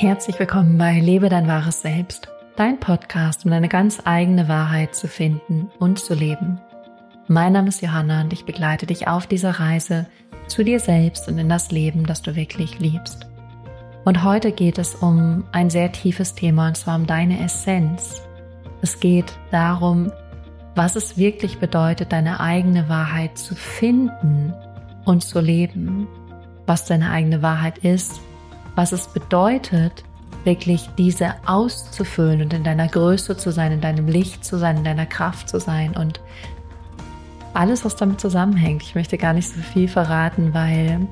Herzlich willkommen bei Lebe dein wahres Selbst, dein Podcast, um deine ganz eigene Wahrheit zu finden und zu leben. Mein Name ist Johanna und ich begleite dich auf dieser Reise zu dir selbst und in das Leben, das du wirklich liebst. Und heute geht es um ein sehr tiefes Thema und zwar um deine Essenz. Es geht darum, was es wirklich bedeutet, deine eigene Wahrheit zu finden und zu leben, was deine eigene Wahrheit ist was es bedeutet, wirklich diese auszufüllen und in deiner Größe zu sein, in deinem Licht zu sein, in deiner Kraft zu sein und alles, was damit zusammenhängt. Ich möchte gar nicht so viel verraten, weil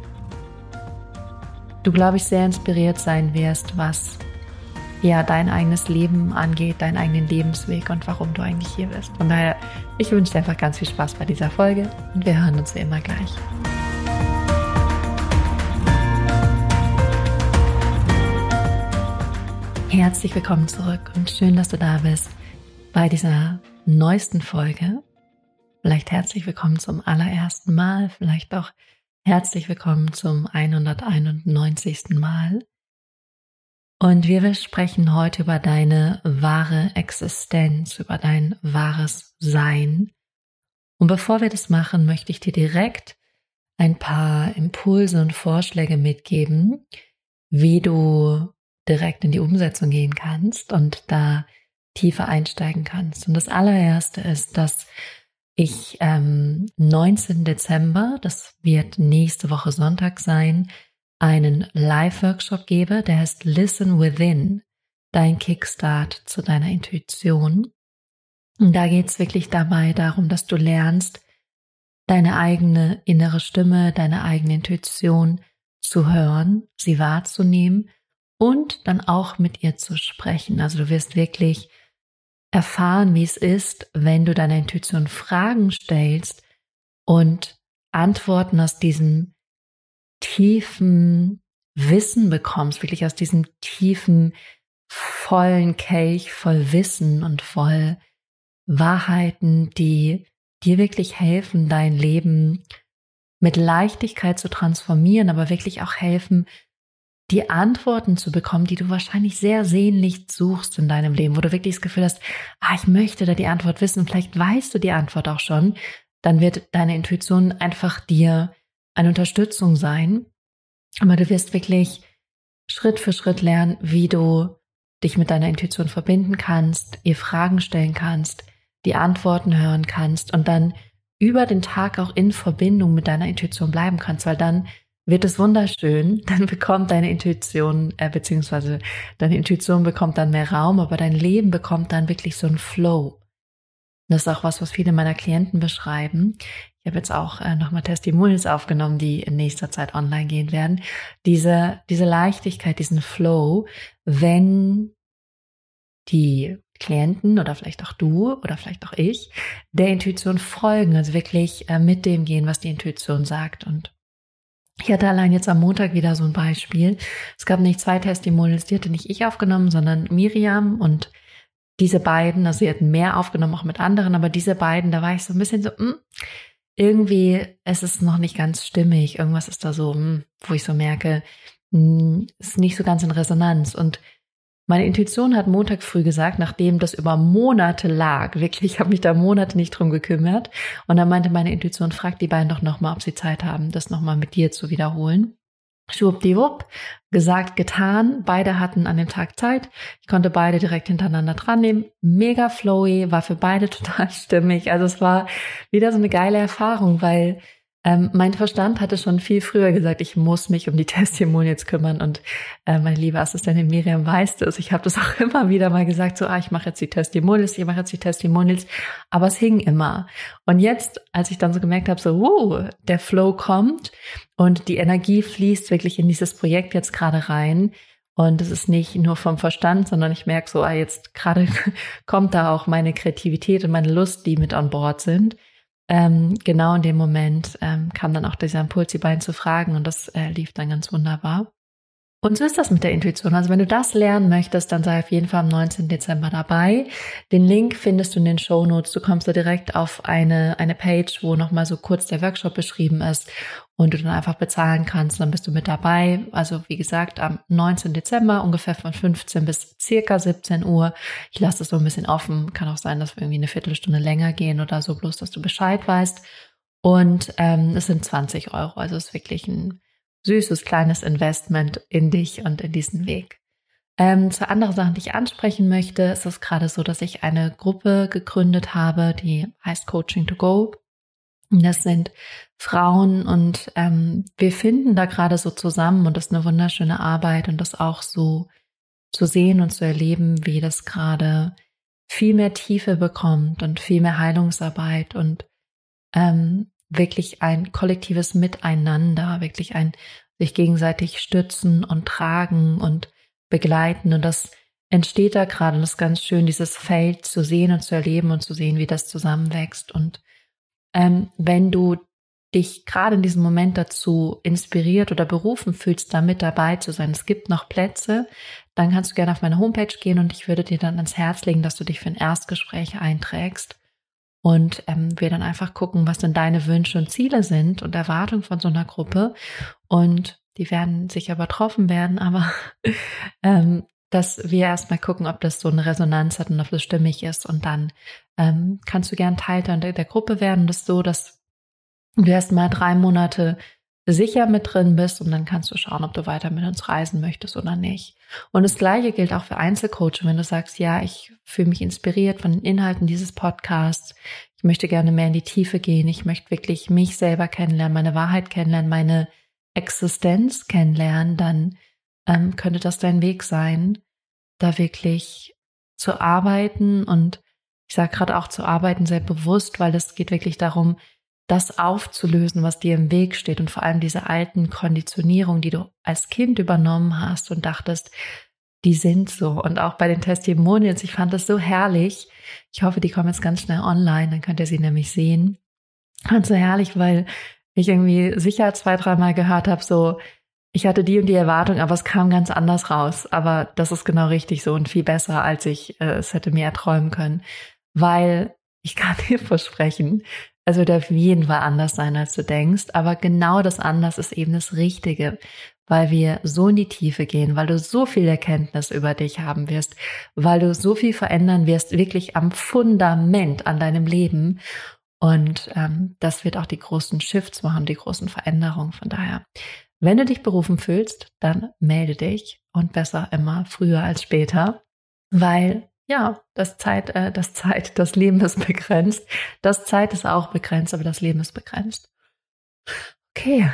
du, glaube ich, sehr inspiriert sein wirst, was ja dein eigenes Leben angeht, deinen eigenen Lebensweg und warum du eigentlich hier bist. Von daher, ich wünsche dir einfach ganz viel Spaß bei dieser Folge und wir hören uns wie immer gleich. Herzlich willkommen zurück und schön, dass du da bist bei dieser neuesten Folge. Vielleicht herzlich willkommen zum allerersten Mal, vielleicht auch herzlich willkommen zum 191. Mal. Und wir sprechen heute über deine wahre Existenz, über dein wahres Sein. Und bevor wir das machen, möchte ich dir direkt ein paar Impulse und Vorschläge mitgeben, wie du direkt in die Umsetzung gehen kannst und da tiefer einsteigen kannst. Und das allererste ist, dass ich ähm, 19. Dezember, das wird nächste Woche Sonntag sein, einen Live-Workshop gebe, der heißt Listen Within, dein Kickstart zu deiner Intuition. Und da geht es wirklich dabei darum, dass du lernst, deine eigene innere Stimme, deine eigene Intuition zu hören, sie wahrzunehmen und dann auch mit ihr zu sprechen. Also du wirst wirklich erfahren, wie es ist, wenn du deiner Intuition Fragen stellst und Antworten aus diesem tiefen Wissen bekommst, wirklich aus diesem tiefen, vollen Kelch voll Wissen und voll Wahrheiten, die dir wirklich helfen, dein Leben mit Leichtigkeit zu transformieren, aber wirklich auch helfen, die Antworten zu bekommen, die du wahrscheinlich sehr sehnlich suchst in deinem Leben, wo du wirklich das Gefühl hast, ah, ich möchte da die Antwort wissen, vielleicht weißt du die Antwort auch schon, dann wird deine Intuition einfach dir eine Unterstützung sein. Aber du wirst wirklich Schritt für Schritt lernen, wie du dich mit deiner Intuition verbinden kannst, ihr Fragen stellen kannst, die Antworten hören kannst und dann über den Tag auch in Verbindung mit deiner Intuition bleiben kannst, weil dann wird es wunderschön, dann bekommt deine Intuition, äh, beziehungsweise deine Intuition bekommt dann mehr Raum, aber dein Leben bekommt dann wirklich so einen Flow. Das ist auch was, was viele meiner Klienten beschreiben. Ich habe jetzt auch äh, nochmal Testimonials aufgenommen, die in nächster Zeit online gehen werden. Diese, diese Leichtigkeit, diesen Flow, wenn die Klienten oder vielleicht auch du oder vielleicht auch ich der Intuition folgen, also wirklich äh, mit dem gehen, was die Intuition sagt und ich hatte allein jetzt am Montag wieder so ein Beispiel. Es gab nicht zwei Testimonials, die hatte nicht ich aufgenommen, sondern Miriam und diese beiden, also sie hatten mehr aufgenommen, auch mit anderen, aber diese beiden, da war ich so ein bisschen so, mh, hm, irgendwie es ist noch nicht ganz stimmig. Irgendwas ist da so, mh, hm, wo ich so merke, mh, hm, ist nicht so ganz in Resonanz. Und meine Intuition hat Montag früh gesagt, nachdem das über Monate lag, wirklich, ich habe mich da Monate nicht drum gekümmert. Und dann meinte meine Intuition, frag die beiden doch nochmal, ob sie Zeit haben, das nochmal mit dir zu wiederholen. Schwuppdiwupp, gesagt, getan. Beide hatten an dem Tag Zeit. Ich konnte beide direkt hintereinander dran nehmen. Mega flowy, war für beide total stimmig. Also es war wieder so eine geile Erfahrung, weil ähm, mein Verstand hatte schon viel früher gesagt, ich muss mich um die Testimonials kümmern und äh, meine liebe Assistentin Miriam weiß das. Ich habe das auch immer wieder mal gesagt, so, ah, ich mache jetzt die Testimonials, ich mache jetzt die Testimonials, aber es hing immer. Und jetzt, als ich dann so gemerkt habe, so, uh, der Flow kommt und die Energie fließt wirklich in dieses Projekt jetzt gerade rein, und es ist nicht nur vom Verstand, sondern ich merke so, ah, jetzt gerade kommt da auch meine Kreativität und meine Lust, die mit an Bord sind ähm, genau in dem Moment ähm, kam dann auch dieser Impuls, die beiden zu fragen und das äh, lief dann ganz wunderbar. Und so ist das mit der Intuition. Also wenn du das lernen möchtest, dann sei auf jeden Fall am 19. Dezember dabei. Den Link findest du in den Show Notes. Du kommst da direkt auf eine, eine Page, wo nochmal so kurz der Workshop beschrieben ist und du dann einfach bezahlen kannst. Dann bist du mit dabei. Also wie gesagt, am 19. Dezember ungefähr von 15 bis circa 17 Uhr. Ich lasse das so ein bisschen offen. Kann auch sein, dass wir irgendwie eine Viertelstunde länger gehen oder so, bloß dass du Bescheid weißt. Und ähm, es sind 20 Euro. Also es ist wirklich ein süßes kleines Investment in dich und in diesen Weg. Ähm, zu anderen Sachen, die ich ansprechen möchte, ist es gerade so, dass ich eine Gruppe gegründet habe, die heißt Coaching to Go. Das sind Frauen und ähm, wir finden da gerade so zusammen und das ist eine wunderschöne Arbeit und das auch so zu sehen und zu erleben, wie das gerade viel mehr Tiefe bekommt und viel mehr Heilungsarbeit und ähm, wirklich ein kollektives Miteinander, wirklich ein sich gegenseitig stützen und tragen und begleiten. Und das entsteht da gerade und das ist ganz schön, dieses Feld zu sehen und zu erleben und zu sehen, wie das zusammenwächst. Und ähm, wenn du dich gerade in diesem Moment dazu inspiriert oder berufen fühlst, da mit dabei zu sein, es gibt noch Plätze, dann kannst du gerne auf meine Homepage gehen und ich würde dir dann ans Herz legen, dass du dich für ein Erstgespräch einträgst und ähm, wir dann einfach gucken, was denn deine Wünsche und Ziele sind und Erwartungen von so einer Gruppe. Und die werden sicher übertroffen werden, aber ähm, dass wir erstmal gucken, ob das so eine Resonanz hat und ob das stimmig ist. Und dann ähm, kannst du gern Teil der, der Gruppe werden. Das ist so, dass du erstmal drei Monate sicher mit drin bist und dann kannst du schauen, ob du weiter mit uns reisen möchtest oder nicht. Und das Gleiche gilt auch für Einzelcoaching. Wenn du sagst, ja, ich fühle mich inspiriert von den Inhalten dieses Podcasts, ich möchte gerne mehr in die Tiefe gehen, ich möchte wirklich mich selber kennenlernen, meine Wahrheit kennenlernen, meine Existenz kennenlernen, dann ähm, könnte das dein Weg sein, da wirklich zu arbeiten und ich sage gerade auch zu arbeiten sehr bewusst, weil es geht wirklich darum, das aufzulösen, was dir im Weg steht und vor allem diese alten Konditionierungen, die du als Kind übernommen hast und dachtest, die sind so. Und auch bei den Testimonials, ich fand das so herrlich. Ich hoffe, die kommen jetzt ganz schnell online, dann könnt ihr sie nämlich sehen. Und so herrlich, weil ich irgendwie sicher zwei, dreimal gehört habe, so, ich hatte die und die Erwartung, aber es kam ganz anders raus. Aber das ist genau richtig so und viel besser, als ich äh, es hätte mir erträumen können. Weil ich kann dir versprechen, es wird auf jeden Fall anders sein, als du denkst, aber genau das anders ist eben das Richtige, weil wir so in die Tiefe gehen, weil du so viel Erkenntnis über dich haben wirst, weil du so viel verändern wirst, wirklich am Fundament an deinem Leben. Und ähm, das wird auch die großen Shifts machen, die großen Veränderungen. Von daher, wenn du dich berufen fühlst, dann melde dich und besser immer früher als später, weil ja, das Zeit, äh, das Zeit, das Leben ist begrenzt. Das Zeit ist auch begrenzt, aber das Leben ist begrenzt. Okay.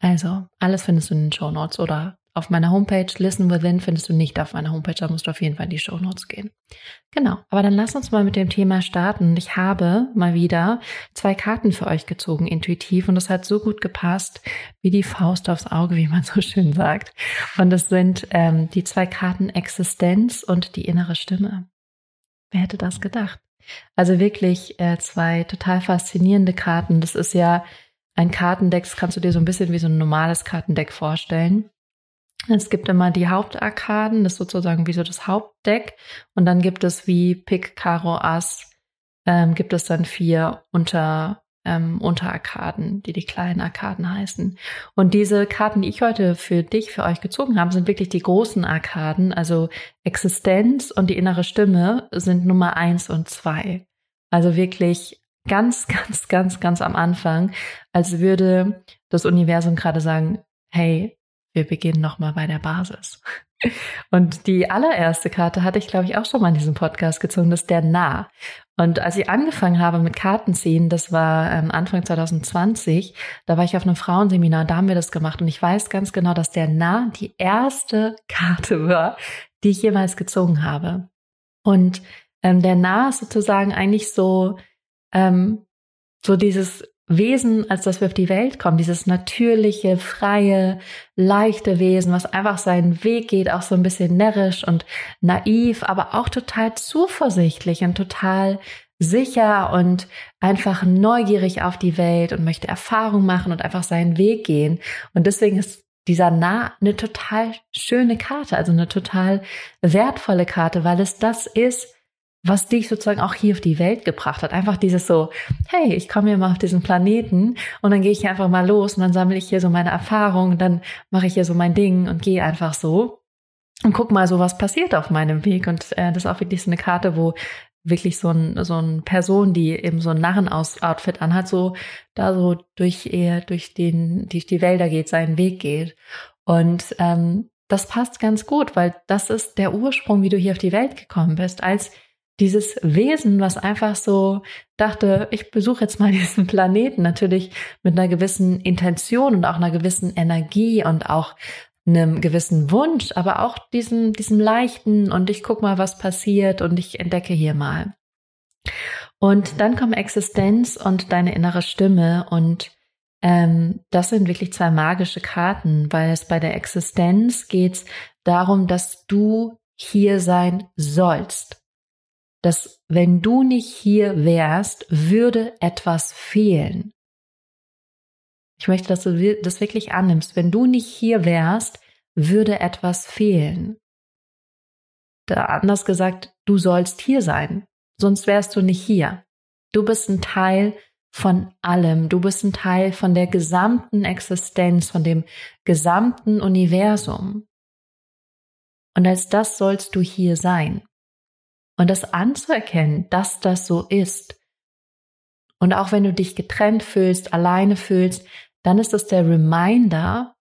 Also, alles findest du in den Show Notes oder auf meiner Homepage. Listen Within findest du nicht auf meiner Homepage, da musst du auf jeden Fall in die Show Notes gehen. Genau, aber dann lass uns mal mit dem Thema starten. Ich habe mal wieder zwei Karten für euch gezogen, intuitiv, und das hat so gut gepasst, wie die Faust aufs Auge, wie man so schön sagt. Und das sind ähm, die zwei Karten Existenz und die innere Stimme. Wer hätte das gedacht? Also wirklich äh, zwei total faszinierende Karten. Das ist ja ein Kartendeck, das kannst du dir so ein bisschen wie so ein normales Kartendeck vorstellen. Es gibt immer die Hauptarkaden, das ist sozusagen wie so das Hauptdeck. Und dann gibt es wie Pick, Karo, Ass, ähm, gibt es dann vier Unter, ähm, Unterarkaden, die die kleinen Arkaden heißen. Und diese Karten, die ich heute für dich, für euch gezogen habe, sind wirklich die großen Arkaden. Also Existenz und die innere Stimme sind Nummer eins und zwei. Also wirklich ganz, ganz, ganz, ganz am Anfang, als würde das Universum gerade sagen, hey, wir beginnen nochmal bei der Basis. Und die allererste Karte hatte ich, glaube ich, auch schon mal in diesem Podcast gezogen, das ist der Nah. Und als ich angefangen habe mit Kartenziehen, das war ähm, Anfang 2020, da war ich auf einem Frauenseminar, da haben wir das gemacht. Und ich weiß ganz genau, dass der Nah die erste Karte war, die ich jemals gezogen habe. Und ähm, der Nah ist sozusagen eigentlich so, ähm, so dieses Wesen, als dass wir auf die Welt kommen, dieses natürliche, freie, leichte Wesen, was einfach seinen Weg geht, auch so ein bisschen närrisch und naiv, aber auch total zuversichtlich und total sicher und einfach neugierig auf die Welt und möchte Erfahrung machen und einfach seinen Weg gehen. Und deswegen ist dieser nah eine total schöne Karte, also eine total wertvolle Karte, weil es das ist, was dich sozusagen auch hier auf die Welt gebracht hat. Einfach dieses so, hey, ich komme hier mal auf diesen Planeten und dann gehe ich hier einfach mal los und dann sammle ich hier so meine Erfahrungen, dann mache ich hier so mein Ding und gehe einfach so und guck mal so, was passiert auf meinem Weg. Und äh, das ist auch wirklich so eine Karte, wo wirklich so ein so ein Person, die eben so ein Narren-Outfit anhat, so da so durch eher durch den durch die Wälder geht, seinen Weg geht. Und ähm, das passt ganz gut, weil das ist der Ursprung, wie du hier auf die Welt gekommen bist, als dieses Wesen, was einfach so dachte, ich besuche jetzt mal diesen Planeten, natürlich mit einer gewissen Intention und auch einer gewissen Energie und auch einem gewissen Wunsch, aber auch diesem, diesem leichten und ich guck mal, was passiert und ich entdecke hier mal. Und dann kommt Existenz und deine innere Stimme und ähm, das sind wirklich zwei magische Karten, weil es bei der Existenz geht darum, dass du hier sein sollst. Dass wenn du nicht hier wärst, würde etwas fehlen. Ich möchte, dass du das wirklich annimmst. Wenn du nicht hier wärst, würde etwas fehlen. Da anders gesagt, du sollst hier sein, sonst wärst du nicht hier. Du bist ein Teil von allem. Du bist ein Teil von der gesamten Existenz, von dem gesamten Universum. Und als das sollst du hier sein. Und das anzuerkennen, dass das so ist. Und auch wenn du dich getrennt fühlst, alleine fühlst, dann ist es der Reminder,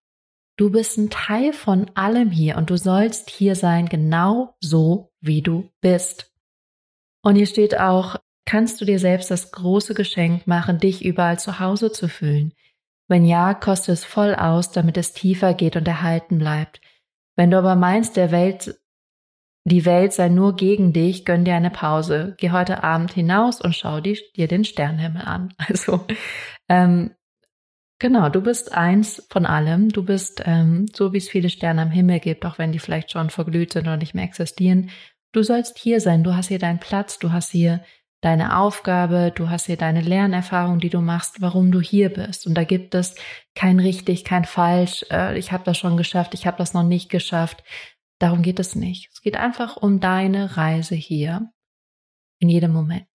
du bist ein Teil von allem hier und du sollst hier sein, genau so, wie du bist. Und hier steht auch, kannst du dir selbst das große Geschenk machen, dich überall zu Hause zu fühlen. Wenn ja, kostet es voll aus, damit es tiefer geht und erhalten bleibt. Wenn du aber meinst, der Welt, die Welt sei nur gegen dich, gönn dir eine Pause. Geh heute Abend hinaus und schau dir den Sternenhimmel an. Also ähm, Genau, du bist eins von allem. Du bist ähm, so, wie es viele Sterne am Himmel gibt, auch wenn die vielleicht schon verglüht sind oder nicht mehr existieren. Du sollst hier sein. Du hast hier deinen Platz. Du hast hier deine Aufgabe. Du hast hier deine Lernerfahrung, die du machst, warum du hier bist. Und da gibt es kein richtig, kein falsch. Äh, ich habe das schon geschafft. Ich habe das noch nicht geschafft. Darum geht es nicht. Es geht einfach um deine Reise hier in jedem Moment.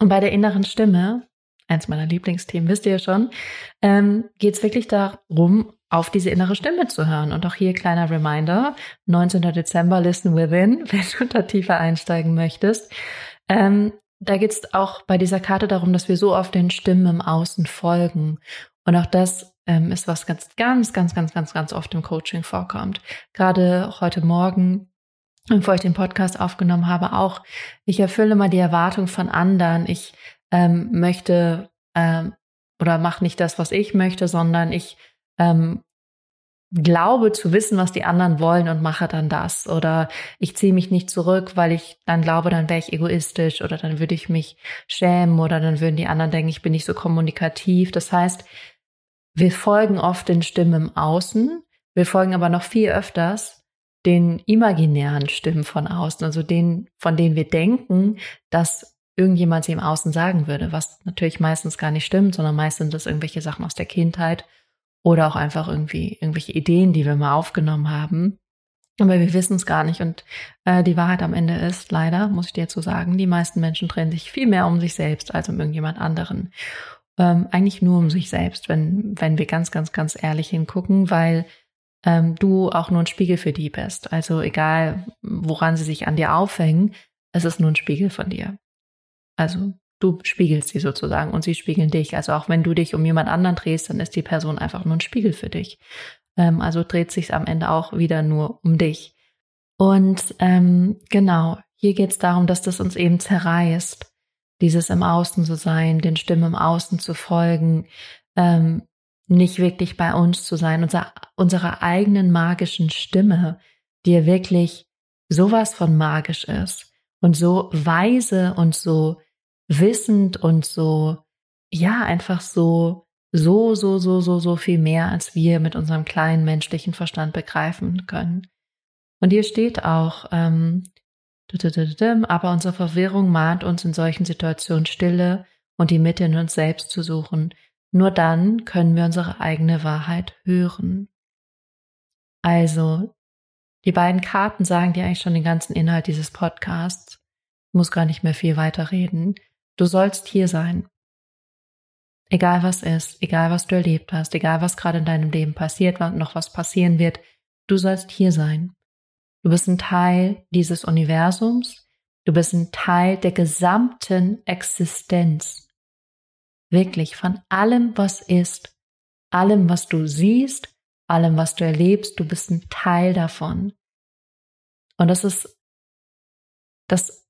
Und bei der inneren Stimme eins meiner Lieblingsthemen, wisst ihr ja schon, ähm, geht es wirklich darum, auf diese innere Stimme zu hören. Und auch hier kleiner Reminder, 19. Dezember, Listen Within, wenn du da tiefer einsteigen möchtest. Ähm, da geht es auch bei dieser Karte darum, dass wir so auf den Stimmen im Außen folgen. Und auch das ähm, ist was ganz, ganz, ganz, ganz, ganz, ganz oft im Coaching vorkommt. Gerade heute Morgen bevor ich den Podcast aufgenommen habe, auch, ich erfülle mal die Erwartung von anderen. Ich ähm, möchte ähm, oder mache nicht das, was ich möchte, sondern ich ähm, glaube zu wissen, was die anderen wollen und mache dann das. Oder ich ziehe mich nicht zurück, weil ich dann glaube, dann wäre ich egoistisch oder dann würde ich mich schämen oder dann würden die anderen denken, ich bin nicht so kommunikativ. Das heißt, wir folgen oft den Stimmen im Außen, wir folgen aber noch viel öfters den imaginären Stimmen von außen, also denen, von denen wir denken, dass irgendjemand sie im Außen sagen würde, was natürlich meistens gar nicht stimmt, sondern meist sind das irgendwelche Sachen aus der Kindheit oder auch einfach irgendwie irgendwelche Ideen, die wir mal aufgenommen haben. Aber wir wissen es gar nicht. Und äh, die Wahrheit am Ende ist, leider, muss ich dir zu sagen, die meisten Menschen drehen sich viel mehr um sich selbst als um irgendjemand anderen. Ähm, eigentlich nur um sich selbst, wenn, wenn wir ganz, ganz, ganz ehrlich hingucken, weil ähm, du auch nur ein Spiegel für die bist. Also egal, woran sie sich an dir aufhängen, es ist nur ein Spiegel von dir. Also du spiegelst sie sozusagen und sie spiegeln dich. Also auch wenn du dich um jemand anderen drehst, dann ist die Person einfach nur ein Spiegel für dich. Ähm, also dreht sich am Ende auch wieder nur um dich. Und ähm, genau, hier geht es darum, dass das uns eben zerreißt, dieses im Außen zu sein, den Stimmen im Außen zu folgen, ähm, nicht wirklich bei uns zu sein, unser, unserer eigenen magischen Stimme, die ja wirklich sowas von magisch ist und so weise und so wissend und so, ja, einfach so, so, so, so, so, so viel mehr, als wir mit unserem kleinen menschlichen Verstand begreifen können. Und hier steht auch, ähm, aber unsere Verwirrung mahnt uns in solchen Situationen Stille und die Mitte in uns selbst zu suchen. Nur dann können wir unsere eigene Wahrheit hören. Also, die beiden Karten sagen dir eigentlich schon den ganzen Inhalt dieses Podcasts. Ich muss gar nicht mehr viel weiter reden. Du sollst hier sein. Egal was ist, egal was du erlebt hast, egal was gerade in deinem Leben passiert und noch was passieren wird, du sollst hier sein. Du bist ein Teil dieses Universums. Du bist ein Teil der gesamten Existenz. Wirklich von allem, was ist, allem, was du siehst, allem, was du erlebst, du bist ein Teil davon. Und das ist das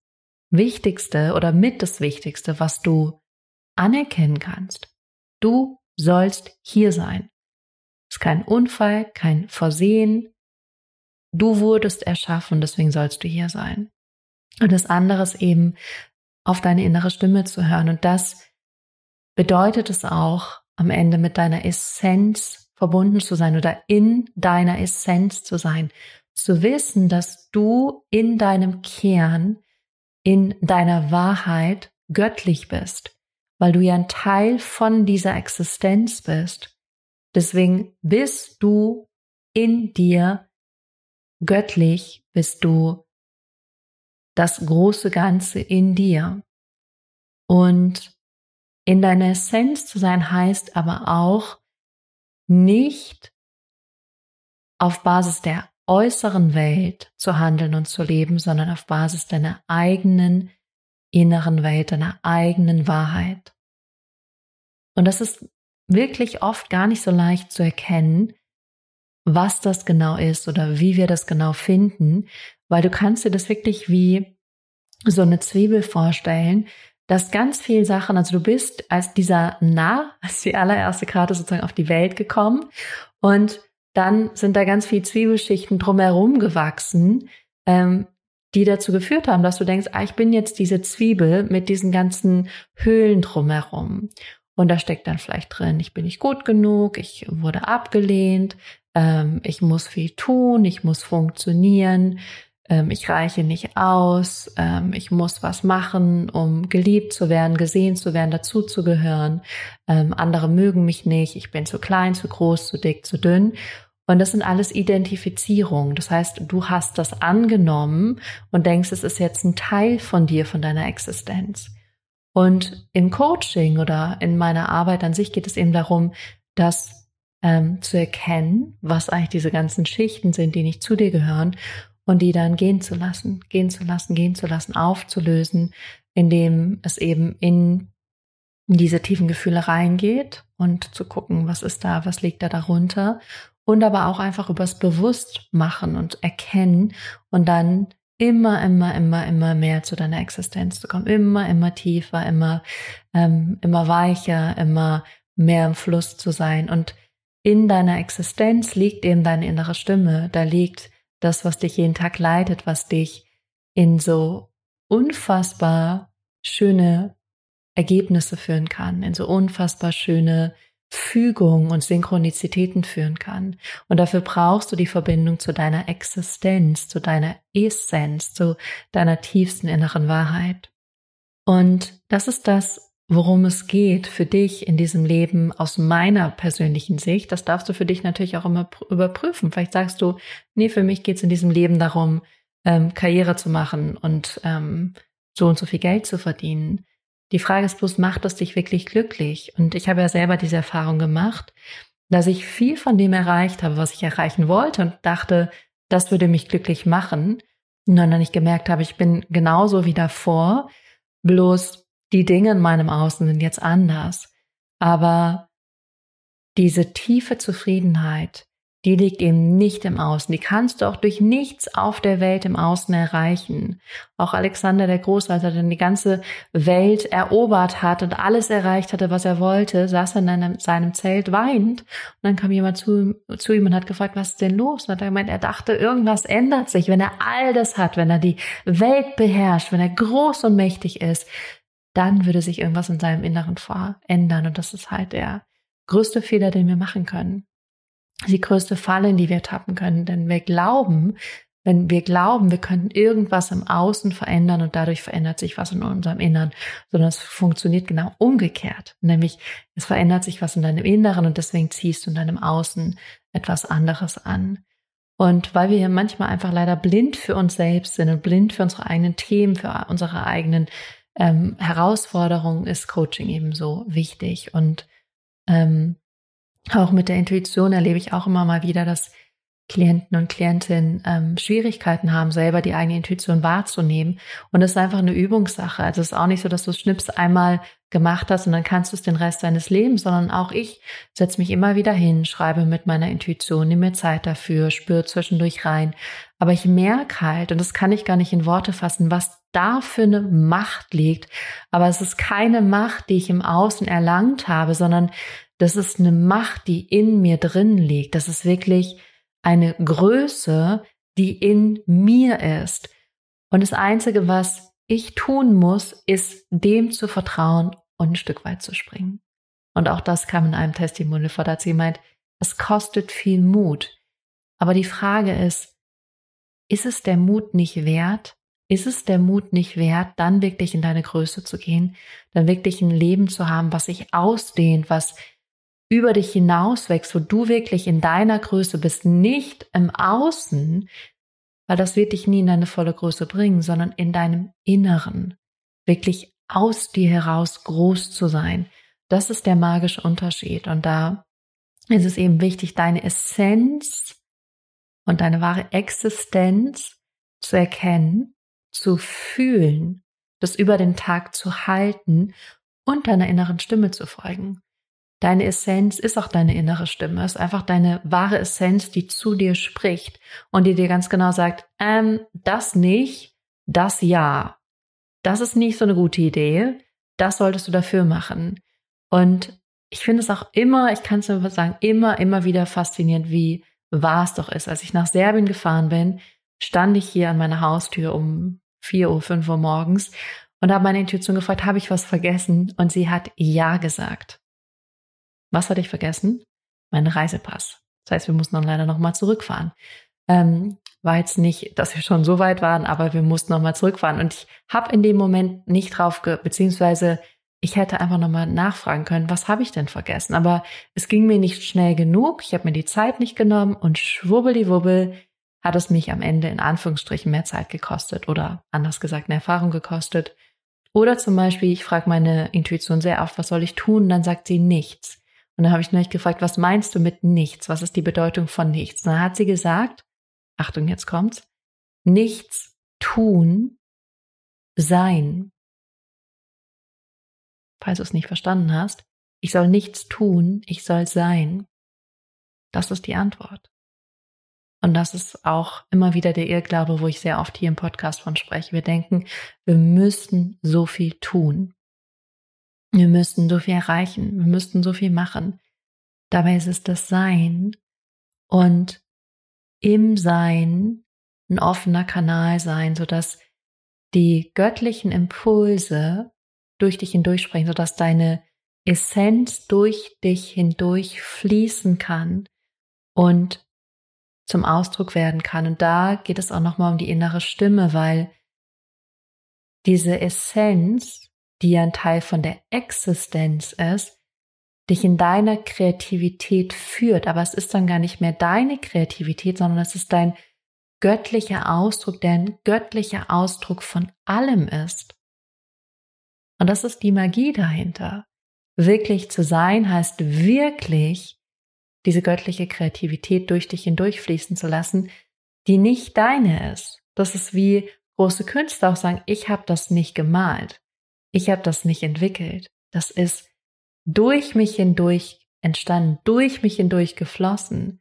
Wichtigste oder mit das Wichtigste, was du anerkennen kannst. Du sollst hier sein. Es ist kein Unfall, kein Versehen, Du wurdest erschaffen, deswegen sollst du hier sein. Und das andere ist eben, auf deine innere Stimme zu hören. Und das bedeutet es auch, am Ende mit deiner Essenz verbunden zu sein oder in deiner Essenz zu sein. Zu wissen, dass du in deinem Kern, in deiner Wahrheit göttlich bist, weil du ja ein Teil von dieser Existenz bist. Deswegen bist du in dir göttlich bist du das große Ganze in dir. Und in deiner Essenz zu sein heißt aber auch nicht auf Basis der äußeren Welt zu handeln und zu leben, sondern auf Basis deiner eigenen inneren Welt, deiner eigenen Wahrheit. Und das ist wirklich oft gar nicht so leicht zu erkennen, was das genau ist oder wie wir das genau finden, weil du kannst dir das wirklich wie so eine Zwiebel vorstellen, dass ganz viele Sachen, also du bist als dieser Narr, als die allererste Karte sozusagen auf die Welt gekommen und dann sind da ganz viele Zwiebelschichten drumherum gewachsen, ähm, die dazu geführt haben, dass du denkst, ah, ich bin jetzt diese Zwiebel mit diesen ganzen Höhlen drumherum. Und da steckt dann vielleicht drin, ich bin nicht gut genug, ich wurde abgelehnt, ähm, ich muss viel tun, ich muss funktionieren, ähm, ich reiche nicht aus, ähm, ich muss was machen, um geliebt zu werden, gesehen zu werden, dazuzugehören. Ähm, andere mögen mich nicht, ich bin zu klein, zu groß, zu dick, zu dünn. Und das sind alles Identifizierungen. Das heißt, du hast das angenommen und denkst, es ist jetzt ein Teil von dir, von deiner Existenz. Und im Coaching oder in meiner Arbeit an sich geht es eben darum, dass ähm, zu erkennen, was eigentlich diese ganzen Schichten sind, die nicht zu dir gehören und die dann gehen zu lassen, gehen zu lassen, gehen zu lassen, aufzulösen, indem es eben in diese tiefen Gefühle reingeht und zu gucken, was ist da, was liegt da darunter und aber auch einfach übers Bewusstmachen und Erkennen und dann immer, immer, immer, immer mehr zu deiner Existenz zu kommen, immer, immer tiefer, immer, ähm, immer weicher, immer mehr im Fluss zu sein und in deiner Existenz liegt eben deine innere Stimme, da liegt das, was dich jeden Tag leitet, was dich in so unfassbar schöne Ergebnisse führen kann, in so unfassbar schöne Fügung und Synchronizitäten führen kann. Und dafür brauchst du die Verbindung zu deiner Existenz, zu deiner Essenz, zu deiner tiefsten inneren Wahrheit. Und das ist das, worum es geht für dich in diesem Leben aus meiner persönlichen Sicht, das darfst du für dich natürlich auch immer überprüfen. Vielleicht sagst du, nee, für mich geht es in diesem Leben darum, ähm, Karriere zu machen und ähm, so und so viel Geld zu verdienen. Die Frage ist bloß, macht es dich wirklich glücklich? Und ich habe ja selber diese Erfahrung gemacht, dass ich viel von dem erreicht habe, was ich erreichen wollte und dachte, das würde mich glücklich machen. Und dann ich gemerkt habe, ich bin genauso wie davor, bloß die Dinge in meinem Außen sind jetzt anders. Aber diese tiefe Zufriedenheit, die liegt eben nicht im Außen. Die kannst du auch durch nichts auf der Welt im Außen erreichen. Auch Alexander der Große, als er dann die ganze Welt erobert hat und alles erreicht hatte, was er wollte, saß er in einem, seinem Zelt weinend. Und dann kam jemand zu, zu ihm und hat gefragt, was ist denn los? Und hat er gemeint, er dachte, irgendwas ändert sich, wenn er all das hat, wenn er die Welt beherrscht, wenn er groß und mächtig ist, dann würde sich irgendwas in seinem Inneren verändern. Und das ist halt der größte Fehler, den wir machen können. Die größte Falle, in die wir tappen können. Denn wir glauben, wenn wir glauben, wir könnten irgendwas im Außen verändern und dadurch verändert sich was in unserem Innern, sondern es funktioniert genau umgekehrt. Nämlich es verändert sich was in deinem Inneren und deswegen ziehst du in deinem Außen etwas anderes an. Und weil wir manchmal einfach leider blind für uns selbst sind und blind für unsere eigenen Themen, für unsere eigenen ähm, Herausforderungen, ist Coaching eben so wichtig. Und ähm, auch mit der Intuition erlebe ich auch immer mal wieder, dass Klienten und Klientinnen ähm, Schwierigkeiten haben, selber die eigene Intuition wahrzunehmen. Und das ist einfach eine Übungssache. Also es ist auch nicht so, dass du Schnips einmal gemacht hast und dann kannst du es den Rest deines Lebens, sondern auch ich setze mich immer wieder hin, schreibe mit meiner Intuition, nehme mir Zeit dafür, spüre zwischendurch rein. Aber ich merke halt, und das kann ich gar nicht in Worte fassen, was da für eine Macht liegt. Aber es ist keine Macht, die ich im Außen erlangt habe, sondern das ist eine Macht, die in mir drin liegt. Das ist wirklich eine Größe, die in mir ist. Und das Einzige, was ich tun muss, ist dem zu vertrauen und ein Stück weit zu springen. Und auch das kam in einem Testimonial vor, da hat sie meint, es kostet viel Mut. Aber die Frage ist, ist es der Mut nicht wert? Ist es der Mut nicht wert, dann wirklich in deine Größe zu gehen, dann wirklich ein Leben zu haben, was sich ausdehnt, was über dich hinaus wächst, wo du wirklich in deiner Größe bist, nicht im Außen, weil das wird dich nie in deine volle Größe bringen, sondern in deinem Inneren, wirklich aus dir heraus groß zu sein. Das ist der magische Unterschied. Und da ist es eben wichtig, deine Essenz und deine wahre Existenz zu erkennen, zu fühlen, das über den Tag zu halten und deiner inneren Stimme zu folgen. Deine Essenz ist auch deine innere Stimme, ist einfach deine wahre Essenz, die zu dir spricht und die dir ganz genau sagt, ähm, das nicht, das ja. Das ist nicht so eine gute Idee. Das solltest du dafür machen. Und ich finde es auch immer, ich kann es nur sagen, immer, immer wieder faszinierend, wie wahr es doch ist. Als ich nach Serbien gefahren bin, stand ich hier an meiner Haustür um 4 Uhr, 5 Uhr morgens und habe meine Intuition gefragt, habe ich was vergessen? Und sie hat Ja gesagt. Was hatte ich vergessen? Mein Reisepass. Das heißt, wir mussten dann leider nochmal zurückfahren. Ähm, war jetzt nicht, dass wir schon so weit waren, aber wir mussten nochmal zurückfahren. Und ich habe in dem Moment nicht drauf, ge beziehungsweise ich hätte einfach nochmal nachfragen können, was habe ich denn vergessen? Aber es ging mir nicht schnell genug. Ich habe mir die Zeit nicht genommen und schwubbeliwubbel hat es mich am Ende in Anführungsstrichen mehr Zeit gekostet oder anders gesagt eine Erfahrung gekostet. Oder zum Beispiel, ich frage meine Intuition sehr oft, was soll ich tun? Dann sagt sie nichts. Und dann habe ich neulich gefragt, was meinst du mit nichts? Was ist die Bedeutung von nichts? Und dann hat sie gesagt, Achtung, jetzt kommt's, nichts tun, sein. Falls du es nicht verstanden hast, ich soll nichts tun, ich soll sein. Das ist die Antwort. Und das ist auch immer wieder der Irrglaube, wo ich sehr oft hier im Podcast von spreche. Wir denken, wir müssten so viel tun. Wir müssten so viel erreichen, wir müssten so viel machen. Dabei ist es das Sein und im Sein ein offener Kanal sein, sodass die göttlichen Impulse durch dich hindurch sprechen, sodass deine Essenz durch dich hindurch fließen kann und zum Ausdruck werden kann. Und da geht es auch nochmal um die innere Stimme, weil diese Essenz die ja ein Teil von der Existenz ist, dich in deiner Kreativität führt. Aber es ist dann gar nicht mehr deine Kreativität, sondern es ist dein göttlicher Ausdruck, der ein göttlicher Ausdruck von allem ist. Und das ist die Magie dahinter. Wirklich zu sein heißt wirklich diese göttliche Kreativität durch dich hindurchfließen zu lassen, die nicht deine ist. Das ist wie große Künstler auch sagen, ich habe das nicht gemalt. Ich habe das nicht entwickelt. Das ist durch mich hindurch entstanden, durch mich hindurch geflossen,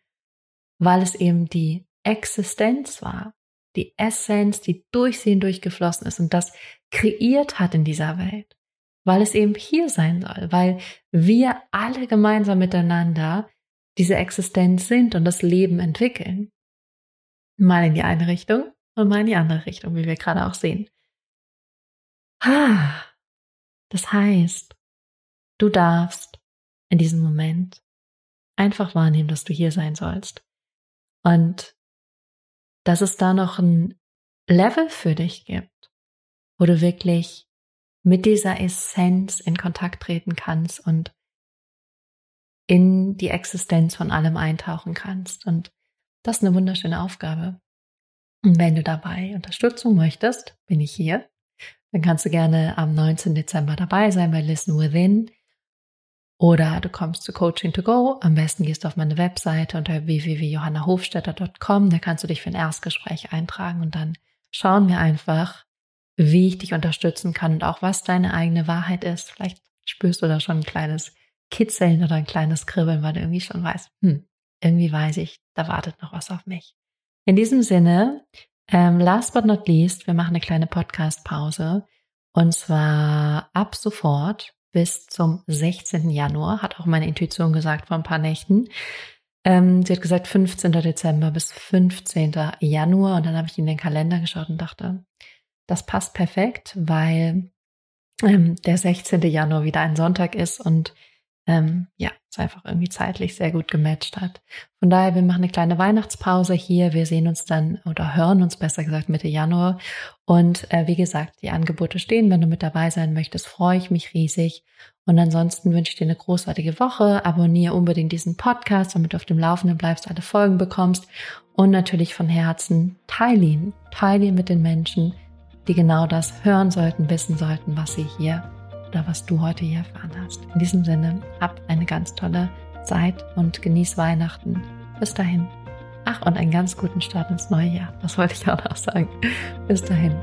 weil es eben die Existenz war, die Essenz, die durch sie hindurch geflossen ist und das kreiert hat in dieser Welt, weil es eben hier sein soll, weil wir alle gemeinsam miteinander diese Existenz sind und das Leben entwickeln. Mal in die eine Richtung und mal in die andere Richtung, wie wir gerade auch sehen. Ah, das heißt, du darfst in diesem Moment einfach wahrnehmen, dass du hier sein sollst. Und dass es da noch ein Level für dich gibt, wo du wirklich mit dieser Essenz in Kontakt treten kannst und in die Existenz von allem eintauchen kannst. Und das ist eine wunderschöne Aufgabe. Und wenn du dabei Unterstützung möchtest, bin ich hier. Dann kannst du gerne am 19. Dezember dabei sein bei Listen Within. Oder du kommst zu Coaching to Go. Am besten gehst du auf meine Webseite unter www.johannahofstetter.com. Da kannst du dich für ein Erstgespräch eintragen und dann schauen wir einfach, wie ich dich unterstützen kann und auch was deine eigene Wahrheit ist. Vielleicht spürst du da schon ein kleines Kitzeln oder ein kleines Kribbeln, weil du irgendwie schon weißt, hm, irgendwie weiß ich, da wartet noch was auf mich. In diesem Sinne, ähm, last but not least, wir machen eine kleine Podcast-Pause. Und zwar ab sofort bis zum 16. Januar, hat auch meine Intuition gesagt vor ein paar Nächten. Ähm, sie hat gesagt 15. Dezember bis 15. Januar. Und dann habe ich in den Kalender geschaut und dachte, das passt perfekt, weil ähm, der 16. Januar wieder ein Sonntag ist und ähm, ja, es einfach irgendwie zeitlich sehr gut gematcht hat. Von daher, wir machen eine kleine Weihnachtspause hier. Wir sehen uns dann oder hören uns besser gesagt Mitte Januar. Und äh, wie gesagt, die Angebote stehen. Wenn du mit dabei sein möchtest, freue ich mich riesig. Und ansonsten wünsche ich dir eine großartige Woche. Abonniere unbedingt diesen Podcast, damit du auf dem Laufenden bleibst, alle Folgen bekommst. Und natürlich von Herzen teile ihn. Teile ihn mit den Menschen, die genau das hören sollten, wissen sollten, was sie hier oder was du heute hier erfahren hast. In diesem Sinne, habt eine ganz tolle Zeit und genieß Weihnachten. Bis dahin. Ach, und einen ganz guten Start ins neue Jahr. Das wollte ich auch noch sagen. Bis dahin.